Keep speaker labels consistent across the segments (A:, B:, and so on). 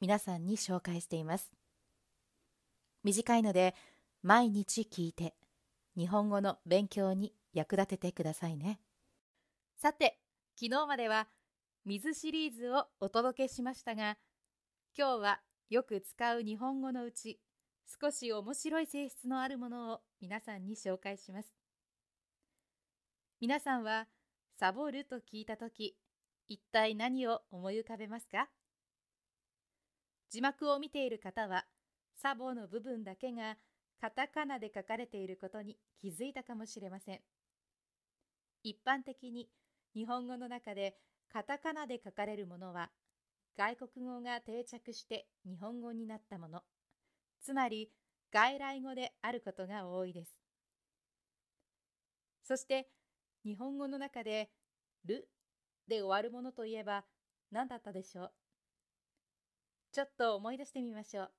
A: 皆さんに紹介しています。短いので毎日聞いて日本語の勉強に役立ててくださいね。さて昨日までは水シリーズをお届けしましたが今日はよく使う日本語のうち少し面白い性質のあるものを皆さんに紹介します。皆さんはサボると聞いたとき一体何を思い浮かべますか？字幕を見ている方はサボの部分だけがカタカナで書かれていることに気づいたかもしれません。一般的に日本語の中でカタカナで書かれるものは外国語が定着して日本語になったもの。つまり外来語であることが多いです。そして日本語の中で「る」で終わるものといえば何だったでしょう？ちょっと思い出してみましょう。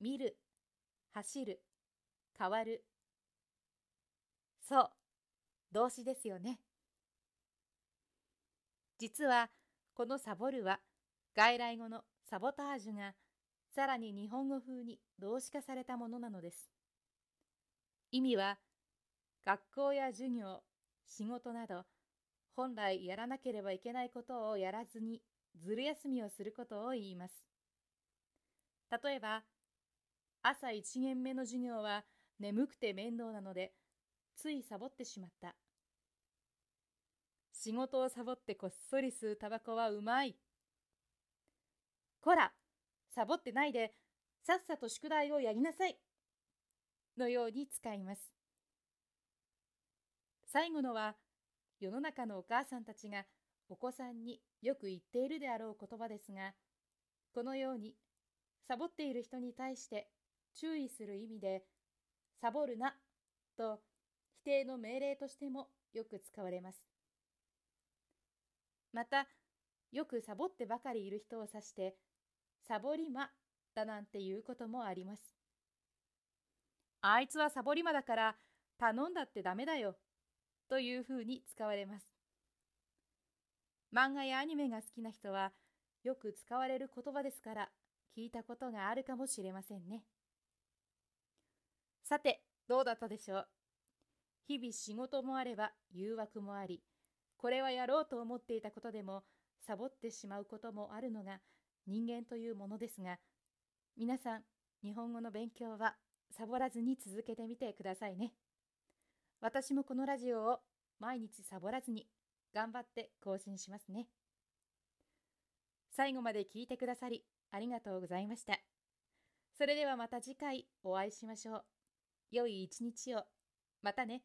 A: 見る、走る、変わる。そう、動詞ですよね。実は、このサボるは、外来語のサボタージュが、さらに日本語風に動詞化されたものなのです。意味は、学校や授業、仕事など、本来やらなければいけないことをやらずにずる休みをすることを言います。例えば、朝一限目の授業は眠くて面倒なので、ついサボってしまった。仕事をサボってこっそり吸うタバコはうまい。こら、サボってないで、さっさと宿題をやりなさい。のように使います。最後のは、世の中のお母さんたちがお子さんによく言っているであろう言葉ですが、このようにサボっている人に対して注意する意味で、サボるなと否定の命令としてもよく使われます。また、よくサボってばかりいる人を指して、サボり魔だなんていうこともあります。あいつはサボり魔だから頼んだってダメだよというふうに使われます。漫画やアニメが好きな人はよく使われる言葉ですから聞いたことがあるかもしれませんね。さて、どうだったでしょう？日々仕事もあれば誘惑もあり、これはやろうと思っていたことでもサボってしまうこともあるのが人間というものですが、皆さん、日本語の勉強はサボらずに続けてみてくださいね。私もこのラジオを毎日サボらずに頑張って更新しますね。最後まで聞いてくださりありがとうございました。それではまた次回お会いしましょう。良い一日を。またね。